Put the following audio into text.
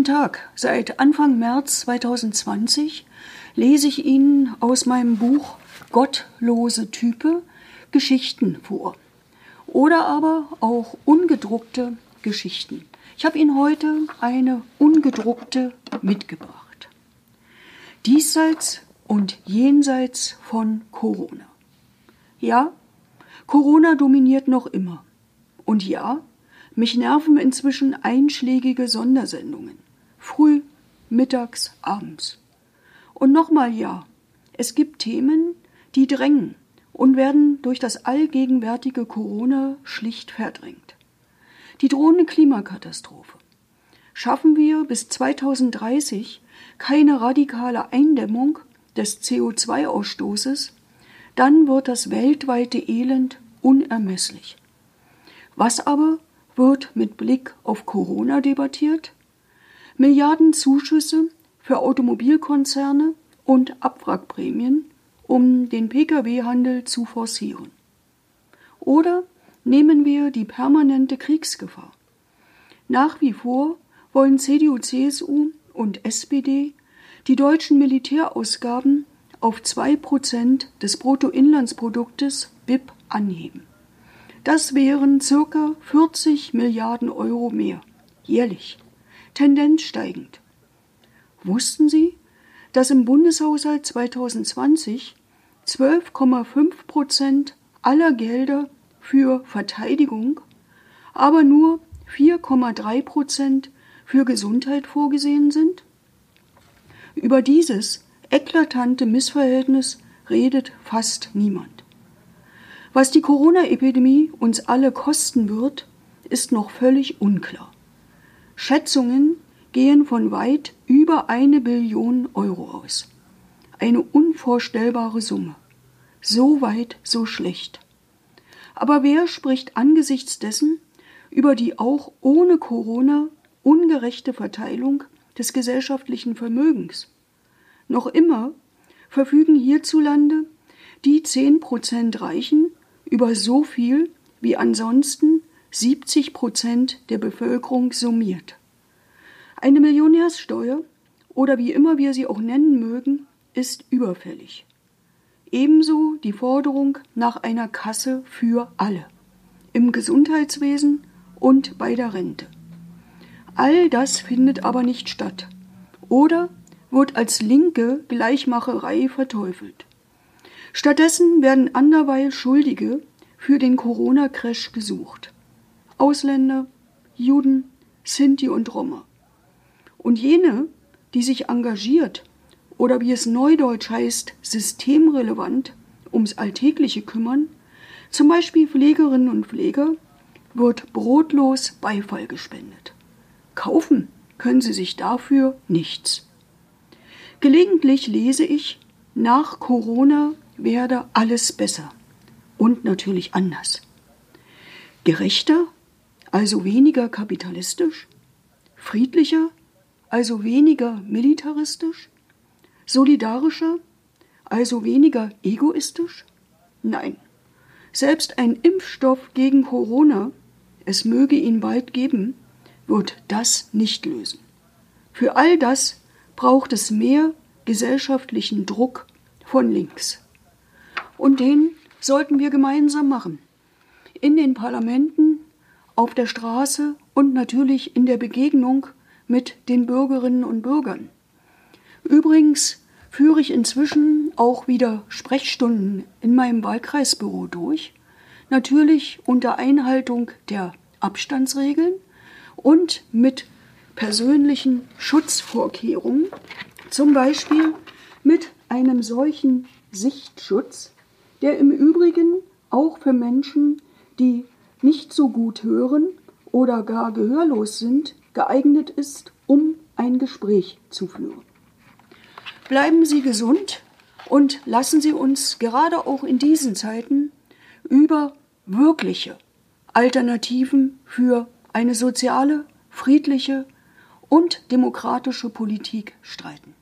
Guten Tag. Seit Anfang März 2020 lese ich Ihnen aus meinem Buch Gottlose Type Geschichten vor. Oder aber auch ungedruckte Geschichten. Ich habe Ihnen heute eine ungedruckte mitgebracht. Diesseits und jenseits von Corona. Ja, Corona dominiert noch immer. Und ja, mich nerven inzwischen einschlägige Sondersendungen. Früh, mittags, abends. Und nochmal ja, es gibt Themen, die drängen und werden durch das allgegenwärtige Corona schlicht verdrängt. Die drohende Klimakatastrophe. Schaffen wir bis 2030 keine radikale Eindämmung des CO2-Ausstoßes, dann wird das weltweite Elend unermesslich. Was aber wird mit Blick auf Corona debattiert? Milliarden Zuschüsse für Automobilkonzerne und Abwrackprämien, um den Pkw-Handel zu forcieren. Oder nehmen wir die permanente Kriegsgefahr. Nach wie vor wollen CDU, CSU und SPD die deutschen Militärausgaben auf 2% des Bruttoinlandsproduktes BIP anheben. Das wären circa 40 Milliarden Euro mehr jährlich, Tendenz steigend. Wussten Sie, dass im Bundeshaushalt 2020 12,5 Prozent aller Gelder für Verteidigung, aber nur 4,3 Prozent für Gesundheit vorgesehen sind? Über dieses eklatante Missverhältnis redet fast niemand. Was die Corona-Epidemie uns alle kosten wird, ist noch völlig unklar. Schätzungen gehen von weit über eine Billion Euro aus. Eine unvorstellbare Summe. So weit, so schlecht. Aber wer spricht angesichts dessen über die auch ohne Corona ungerechte Verteilung des gesellschaftlichen Vermögens? Noch immer verfügen hierzulande die zehn Prozent Reichen über so viel wie ansonsten 70 Prozent der Bevölkerung summiert. Eine Millionärssteuer oder wie immer wir sie auch nennen mögen, ist überfällig. Ebenso die Forderung nach einer Kasse für alle im Gesundheitswesen und bei der Rente. All das findet aber nicht statt oder wird als linke Gleichmacherei verteufelt. Stattdessen werden anderweil Schuldige für den Corona-Crash gesucht. Ausländer, Juden, Sinti und Roma. Und jene, die sich engagiert oder wie es neudeutsch heißt, systemrelevant ums Alltägliche kümmern, zum Beispiel Pflegerinnen und Pfleger, wird brotlos Beifall gespendet. Kaufen können sie sich dafür nichts. Gelegentlich lese ich, nach Corona werde alles besser und natürlich anders. Gerechter, also weniger kapitalistisch, friedlicher, also weniger militaristisch, solidarischer, also weniger egoistisch? Nein, selbst ein Impfstoff gegen Corona, es möge ihn bald geben, wird das nicht lösen. Für all das braucht es mehr gesellschaftlichen Druck von links. Und den sollten wir gemeinsam machen. In den Parlamenten, auf der Straße und natürlich in der Begegnung mit den Bürgerinnen und Bürgern. Übrigens führe ich inzwischen auch wieder Sprechstunden in meinem Wahlkreisbüro durch, natürlich unter Einhaltung der Abstandsregeln und mit persönlichen Schutzvorkehrungen, zum Beispiel mit einem solchen Sichtschutz, der im Übrigen auch für Menschen, die nicht so gut hören oder gar gehörlos sind, geeignet ist, um ein Gespräch zu führen. Bleiben Sie gesund und lassen Sie uns gerade auch in diesen Zeiten über wirkliche Alternativen für eine soziale, friedliche und demokratische Politik streiten.